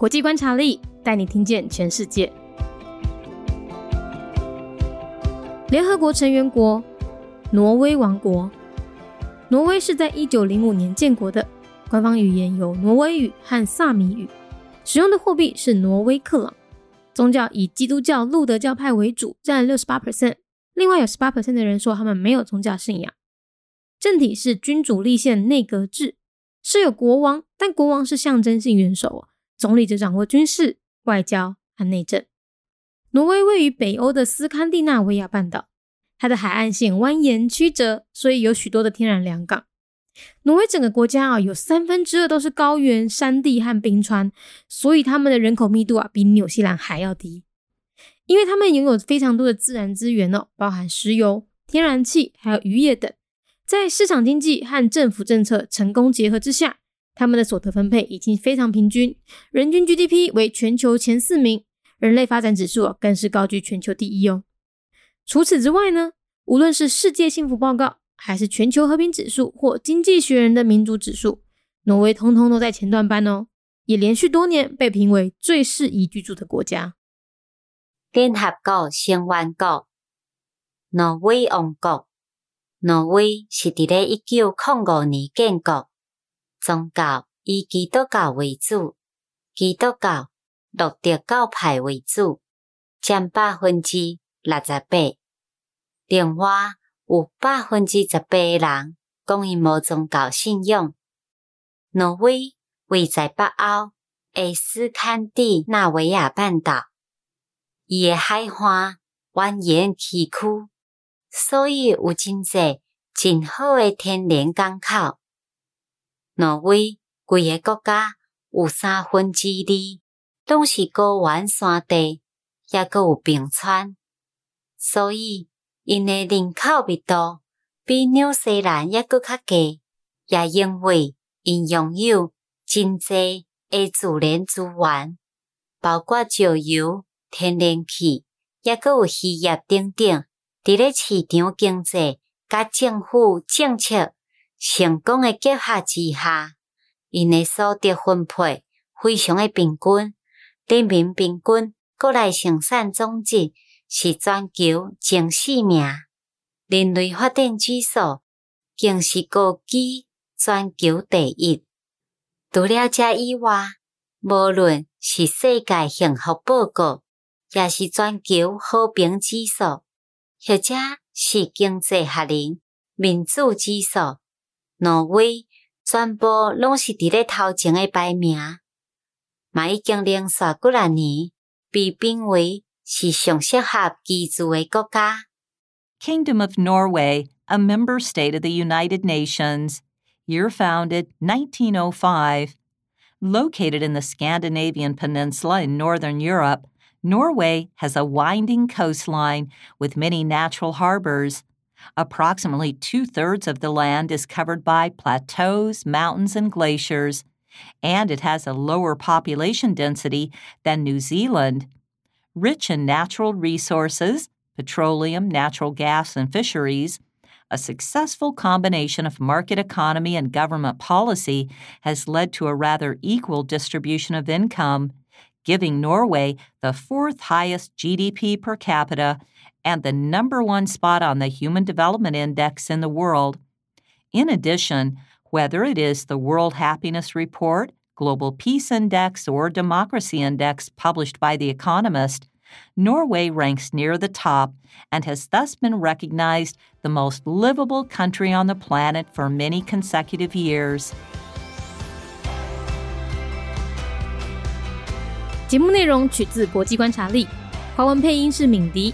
国际观察力带你听见全世界。联合国成员国：挪威王国。挪威是在一九零五年建国的，官方语言有挪威语和萨米语，使用的货币是挪威克朗。宗教以基督教路德教派为主，占六十八 percent。另外有十八 percent 的人说他们没有宗教信仰。政体是君主立宪内阁制，是有国王，但国王是象征性元首，总理则掌握军事、外交和内政。挪威位于北欧的斯堪的纳维亚半岛，它的海岸线蜿蜒曲折，所以有许多的天然良港。挪威整个国家啊，有三分之二都是高原、山地和冰川，所以他们的人口密度啊，比纽西兰还要低。因为他们拥有非常多的自然资源哦，包含石油、天然气还有渔业等，在市场经济和政府政策成功结合之下，他们的所得分配已经非常平均，人均 GDP 为全球前四名，人类发展指数更是高居全球第一哦。除此之外呢，无论是世界幸福报告，还是全球和平指数或经济学人的民主指数，挪威通通都在前段班哦，也连续多年被评为最适宜居住的国家。联合国成员国：挪威王国。挪威是伫咧一九零五年建国，宗教以基督教为主，基督教路德教派为主，占百分之六十八。另外有百分之十八诶人讲伊无宗教信仰。挪威位在北欧诶斯堪的纳维亚半岛。伊诶海岸蜿蜒崎岖，所以有真济真好诶天然港口。挪威规个国家有三分之二拢是高原山地，也阁有冰川，所以因诶人口密度比纽西兰也阁较低，也因为因拥有真济诶自然资源，包括石油。天然气，也阁有渔业等等，伫咧市场经济甲政府政策成功诶结合之下，因诶所得分配非常诶平均，人民平均国内生产总值是全球前四名，人类发展指数更是高居全球第一。除了这以外，无论是世界幸福报告。也是全球和平指数，或者是经济学人民主指数，挪威全部拢是伫咧头前诶排名，嘛已经连续几啊年被评为是上适合居住诶国家。Kingdom of Norway, a member state of the United Nations, year founded 1905, located in the Scandinavian peninsula in northern Europe. Norway has a winding coastline with many natural harbors. Approximately two thirds of the land is covered by plateaus, mountains, and glaciers, and it has a lower population density than New Zealand. Rich in natural resources, petroleum, natural gas, and fisheries, a successful combination of market economy and government policy has led to a rather equal distribution of income giving Norway the fourth highest GDP per capita and the number one spot on the Human Development Index in the world. In addition, whether it is the World Happiness Report, Global Peace Index, or Democracy Index published by The Economist, Norway ranks near the top and has thus been recognized the most livable country on the planet for many consecutive years. 节目内容取自国际观察力，华文配音是敏迪，